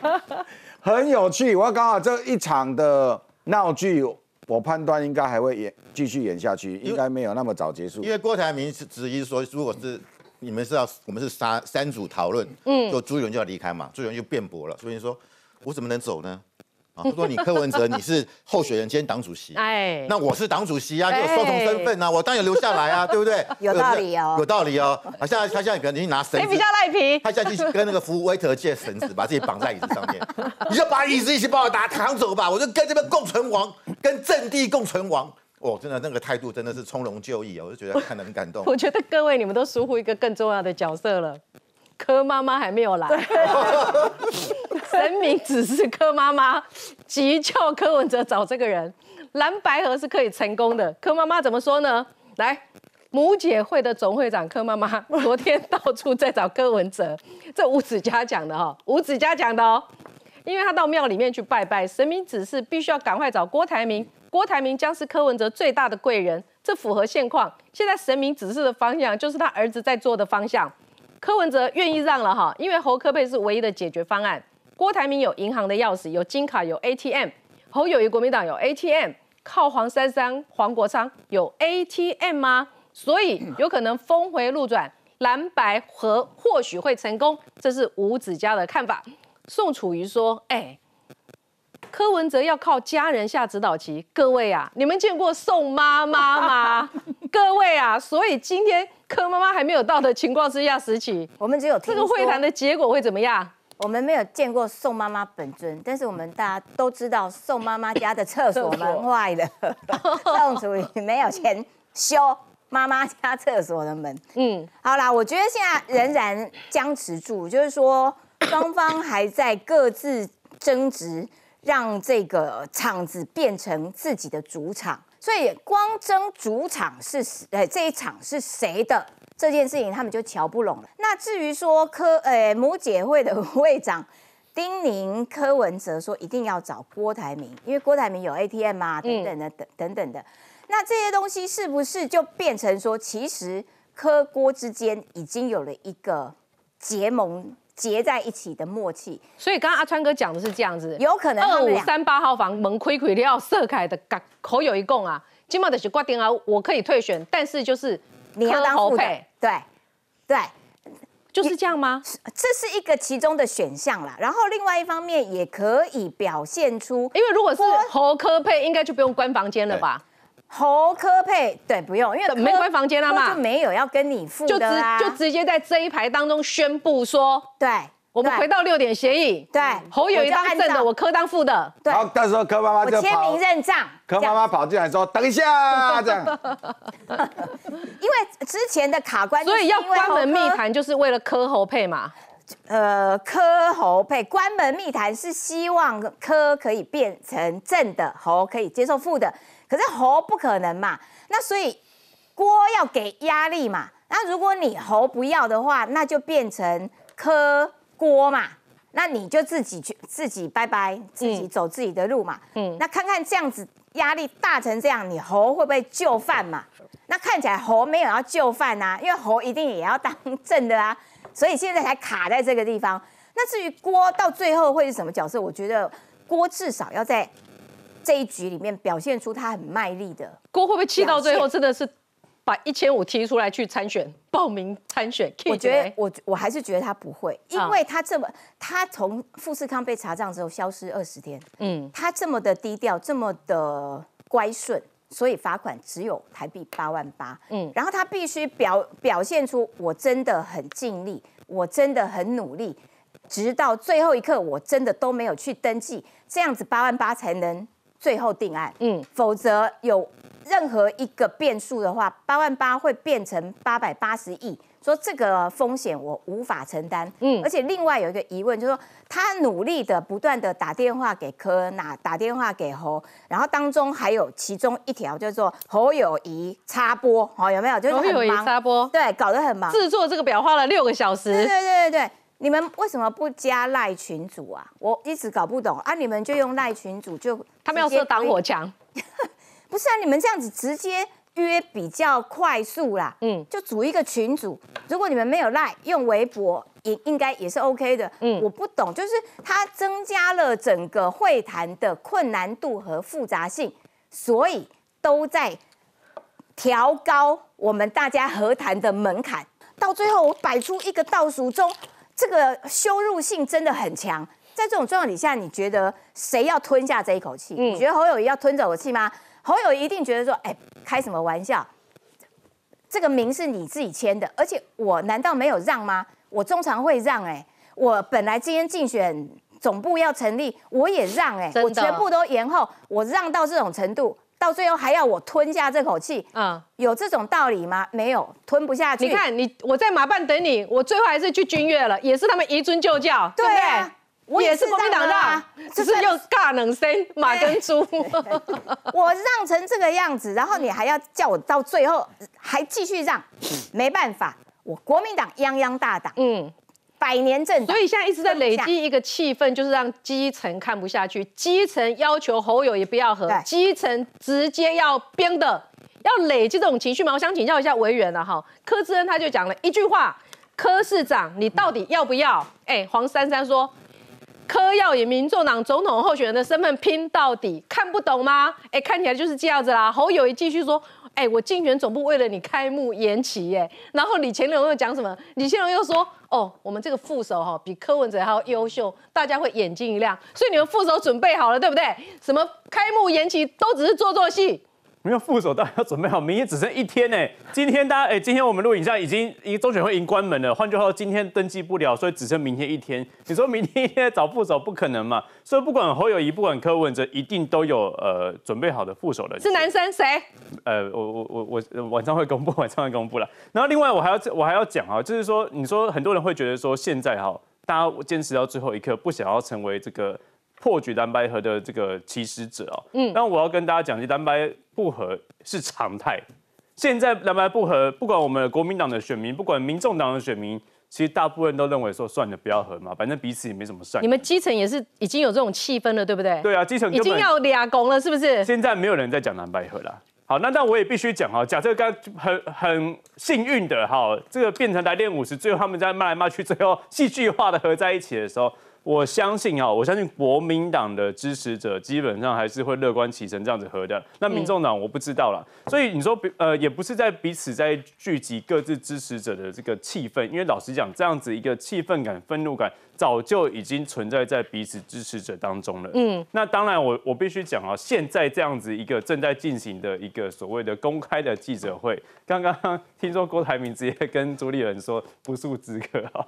很有趣。我刚好这一场的闹剧。我判断应该还会演继续演下去，应该没有那么早结束。因为郭台铭是质疑说，如果是你们是要我们是三三组讨论，嗯，就朱一伦就要离开嘛，朱一伦就辩驳了，朱一伦说，我怎么能走呢？如果你柯文哲你是候选人兼党主席，哎，那我是党主席啊，你有双重身份啊，我当然留下来啊，对不对？有道理哦，有道理哦。他现在他现在可能拿绳子，谁比较赖皮？他现在去跟那个服务 waiter 借绳子，把自己绑在椅子上面。你就把椅子一起把我打扛走吧，我就跟这边共存亡，跟阵地共存亡。哦，真的那个态度真的是从容就义啊，我就觉得看得很感动。我觉得各位你们都疏忽一个更重要的角色了。柯妈妈还没有来，神明指示柯妈妈急叫柯文哲找这个人，蓝白河是可以成功的。柯妈妈怎么说呢？来，母姐会的总会长柯妈妈昨天到处在找柯文哲，这吴子嘉讲的哈，吴子嘉讲的哦，因为他到庙里面去拜拜，神明指示必须要赶快找郭台铭，郭台铭将是柯文哲最大的贵人，这符合现况。现在神明指示的方向就是他儿子在做的方向。柯文哲愿意让了哈，因为侯科佩是唯一的解决方案。郭台铭有银行的钥匙，有金卡，有 ATM。侯友谊国民党有 ATM，靠黄珊珊、黄国昌有 ATM 吗？所以有可能峰回路转，蓝白合或许会成功。这是吴子嘉的看法。宋楚瑜说：“哎，柯文哲要靠家人下指导棋。各位啊，你们见过宋妈妈吗？各位啊，所以今天。”柯妈妈还没有到的情况之下，时起，我们只有这个会谈的结果会怎么样？我们没有见过宋妈妈本尊，但是我们大家都知道宋妈妈家的厕所 门坏了，宋楚瑜没有钱修妈妈家厕所的门。嗯，好啦，我觉得现在仍然僵持住，就是说双方还在各自争执，让这个场子变成自己的主场。所以光争主场是呃这一场是谁的这件事情，他们就瞧不拢了。那至于说科呃母姐会的会长丁宁柯文哲说一定要找郭台铭，因为郭台铭有 ATM 啊等等的等等等的。那这些东西是不是就变成说，其实柯郭之间已经有了一个结盟？结在一起的默契，所以刚刚阿川哥讲的是这样子，有可能二五三八号房门亏亏要射开的，口有一共啊，今麦的是挂电啊，我可以退选，但是就是你要当副配，对对，就是这样吗？这是一个其中的选项啦。然后另外一方面也可以表现出，因为如果是侯科配，应该就不用关房间了吧？侯科配对不用，因为没关房间了嘛，就没有要跟你付的啊，就直接在这一排当中宣布说，对，我们回到六点协议，对，侯有一当正的，我科当副的，对，好，到时候柯妈妈就签名认账，柯妈妈跑进来说，等一下这样，因为之前的卡关，所以要关门密谈，就是为了科侯配嘛，呃，科侯配关门密谈是希望科可以变成正的，侯可以接受副的。可是侯不可能嘛，那所以郭要给压力嘛。那如果你侯不要的话，那就变成柯郭嘛。那你就自己去自己拜拜，自己走自己的路嘛。嗯。那看看这样子压力大成这样，你侯会不会就范嘛？那看起来侯没有要就范啊，因为侯一定也要当正的啊。所以现在才卡在这个地方。那至于郭到最后会是什么角色？我觉得郭至少要在。这一局里面表现出他很卖力的，郭会不会气到最后真的是把一千五提出来去参选报名参选？我觉得我我还是觉得他不会，因为他这么他从富士康被查账之后消失二十天，嗯，他这么的低调，这么的乖顺，所以罚款只有台币八万八。嗯，然后他必须表表现出我真的很尽力，我真的很努力，直到最后一刻我真的都没有去登记，这样子八万八才能最后定案。嗯，否则有任何一个变数的话，八万八会变成八百八十亿。说这个风险我无法承担，嗯，而且另外有一个疑问，就是说他努力的不断的打电话给柯纳，打电话给侯，然后当中还有其中一条叫做侯友谊插播，哦，有没有？就是侯友谊插播，对，搞得很忙。制作这个表花了六个小时。对对对对对，你们为什么不加赖群主啊？我一直搞不懂啊！你们就用赖群主就他们要设挡火墙，不是啊？你们这样子直接。约比较快速啦，嗯，就组一个群组。如果你们没有赖，用微博也应该也是 OK 的。嗯，我不懂，就是它增加了整个会谈的困难度和复杂性，所以都在调高我们大家和谈的门槛。到最后，我摆出一个倒数中，这个羞辱性真的很强。在这种状况底下，你觉得谁要吞下这一口气？你觉得侯友谊要吞这口气吗？侯友一定觉得说，哎，开什么玩笑？这个名是你自己签的，而且我难道没有让吗？我中常会让，哎，我本来今天竞选总部要成立，我也让，哎，我全部都延后，我让到这种程度，到最后还要我吞下这口气，嗯，有这种道理吗？没有，吞不下去。你看，你我在马办等你，我最后还是去军乐了，也是他们移尊就教，对不对？我也是国民党的，只是用尬冷声马跟猪。我让成这个样子，然后你还要叫我到最后还继续让，没办法，我国民党泱泱大党，嗯，百年政所以现在一直在累积一个气氛，就是让基层看不下去，基层要求侯友也不要和，基层直接要编的，要累积这种情绪嘛。我想请教一下委员了哈，柯志恩他就讲了一句话：柯市长，你到底要不要？哎，黄珊珊说。柯要以民众党总统候选人的身份拼到底，看不懂吗？哎，看起来就是这样子啦。侯友也继续说：“哎，我竞选总部为了你开幕延期耶。”然后李乾龙又讲什么？李乾龙又说：“哦，我们这个副手哈比柯文哲还要优秀，大家会眼睛一亮。所以你们副手准备好了，对不对？什么开幕延期都只是做做戏。”没有副手，当然要准备好。明天只剩一天呢。今天大家，哎，今天我们录影像已经，一个中选会已经关门了。换句话说，今天登记不了，所以只剩明天一天。你说明天一天找副手不可能嘛？所以不管侯友谊，不管柯文哲，一定都有呃准备好的副手的。是男生谁？呃，我我我我晚上会公布，晚上会公布了。然后另外我还要我还要讲啊，就是说，你说很多人会觉得说，现在哈，大家坚持到最后一刻，不想要成为这个。破局蓝白河的这个起始者哦，嗯，那我要跟大家讲，蓝白不合是常态。现在蓝白不合，不管我们国民党的选民，不管民众党的选民，其实大部分都认为说，算了，不要合嘛，反正彼此也没什么善。你们基层也是已经有这种气氛了，对不对？对啊，基层已经要俩公了，是不是？现在没有人在讲蓝白合了。好，那但我也必须讲哈，假设刚很很幸运的哈，这个变成来电五十，最后他们在骂来骂去，最后戏剧化的合在一起的时候。我相信啊，我相信国民党的支持者基本上还是会乐观其成这样子和的。那民众党我不知道了，所以你说呃，也不是在彼此在聚集各自支持者的这个气氛，因为老实讲，这样子一个气氛感、愤怒感。早就已经存在在彼此支持者当中了。嗯，那当然，我我必须讲啊，现在这样子一个正在进行的一个所谓的公开的记者会，刚刚听说郭台铭直接跟朱立伦说不速之客啊。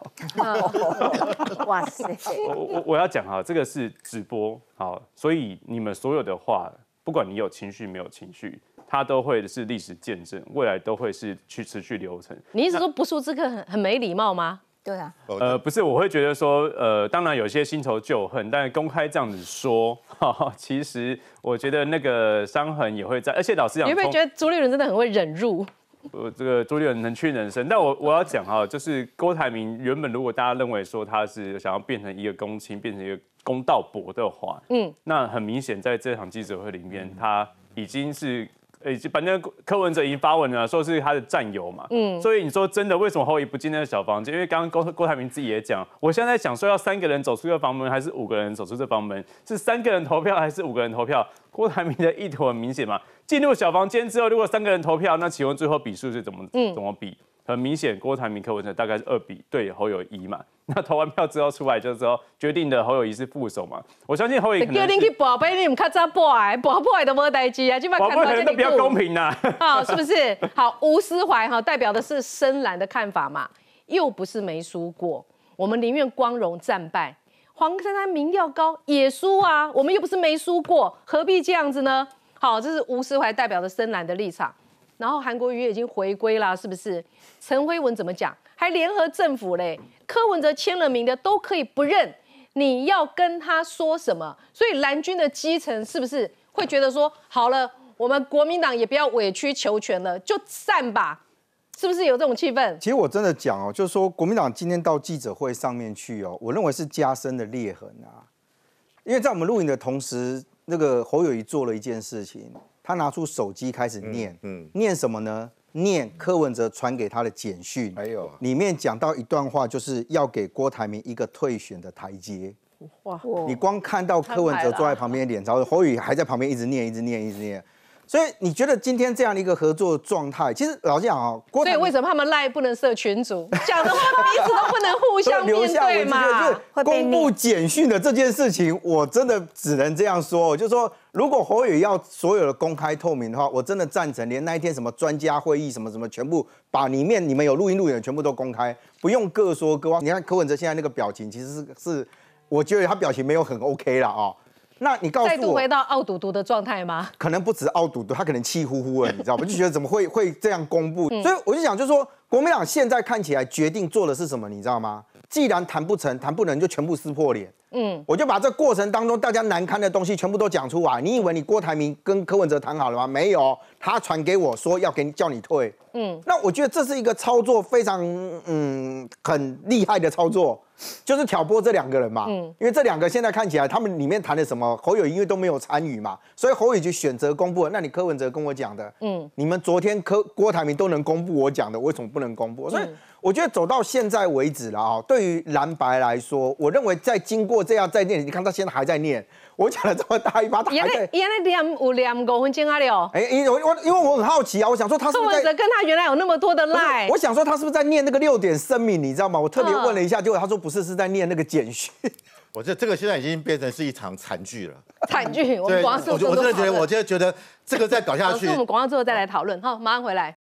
哇塞！我我我要讲啊，这个是直播好，所以你们所有的话，不管你有情绪没有情绪，它都会是历史见证，未来都会是去持续流程。你意思说不速之客很很没礼貌吗？对啊，呃，不是，我会觉得说，呃，当然有些新仇旧恨，但公开这样子说，其实我觉得那个伤痕也会在。而且老实讲，你会不会觉得朱立伦真的很会忍辱？呃，这个朱立伦能屈能伸，但我我要讲哈，就是郭台铭原本如果大家认为说他是想要变成一个公卿，变成一个公道伯的话，嗯，那很明显在这场记者会里面，他已经是。诶，反正柯文哲已经发文了，说是他的战友嘛。嗯，所以你说真的，为什么后裔不进那个小房间？因为刚刚郭郭台铭自己也讲，我现在想说要三个人走出这个房门，还是五个人走出这房门？是三个人投票还是五个人投票？郭台铭的意图很明显嘛。进入小房间之后，如果三个人投票，那请问最后比数是怎么怎么比？很明显郭台铭、柯文哲大概是二比对侯友谊嘛。那投完票之后出来就是说决定的侯友谊是副手嘛。我相信侯友谊可能叫你去博杯，你们较早博哎，博博都无代志啊，就把可能都比较公平呐。好，是不是？好，吴思怀哈代表的是深蓝的看法嘛，又不是没输过，我们宁愿光荣战败。黄珊珊民调高也输啊，我们又不是没输过，何必这样子呢？好，这是吴思怀代表的深蓝的立场。然后韩国瑜已经回归了，是不是？陈辉文怎么讲？还联合政府嘞？柯文哲签了名的都可以不认，你要跟他说什么？所以蓝军的基层是不是会觉得说，好了，我们国民党也不要委曲求全了，就散吧？是不是有这种气氛？其实我真的讲哦，就是说国民党今天到记者会上面去哦，我认为是加深的裂痕啊。因为在我们录影的同时，那个侯友谊做了一件事情，他拿出手机开始念，嗯，念什么呢？念柯文哲传给他的简讯，还有里面讲到一段话，就是要给郭台铭一个退选的台阶。哇！你光看到柯文哲坐在旁边脸朝侯宇还在旁边一直念，一直念，一直念。所以你觉得今天这样的一个合作状态，其实老实讲啊，所以为什么他们赖不能设群主，讲的话彼此都不能互 相面对嘛？公布简讯的这件事情，我真的只能这样说，就是说，如果侯宇要所有的公开透明的话，我真的赞成，连那一天什么专家会议什么什么，全部把里面你们有录音录影全部都公开，不用各说各话。你看柯文哲现在那个表情，其实是是，我觉得他表情没有很 OK 了啊。那你告诉我，再度回到傲赌毒的状态吗？可能不止傲赌毒，他可能气呼呼了，你知道吗？就觉得怎么会会这样公布？所以我就想，就是说，国民党现在看起来决定做的是什么，你知道吗？既然谈不成，谈不能，就全部撕破脸。嗯，我就把这过程当中大家难堪的东西全部都讲出来。你以为你郭台铭跟柯文哲谈好了吗？没有，他传给我说要给你叫你退。嗯，那我觉得这是一个操作非常嗯很厉害的操作。就是挑拨这两个人嘛，嗯，因为这两个现在看起来，他们里面谈的什么侯友因为都没有参与嘛，所以侯友就选择公布了。那你柯文哲跟我讲的，嗯，你们昨天柯郭台铭都能公布我讲的，为什么不能公布？所以我觉得走到现在为止了啊，对于蓝白来说，我认为在经过这样再念，你看他现在还在念。我讲了这么大一把，他还在。原来念有念五分钟啊了。哎，因为我因为我很好奇啊，我想说他是不是跟他原来有那么多的赖？我想说他是不是在念那个六点声明，你知道吗？我特别问了一下，结果他说不是，是在念那个简讯。我这这个现在已经变成是一场惨剧了。惨剧，我们广告之后，我真的觉得，我真的觉得这个再搞下去，我们广告之后再来讨论。好，马上回来。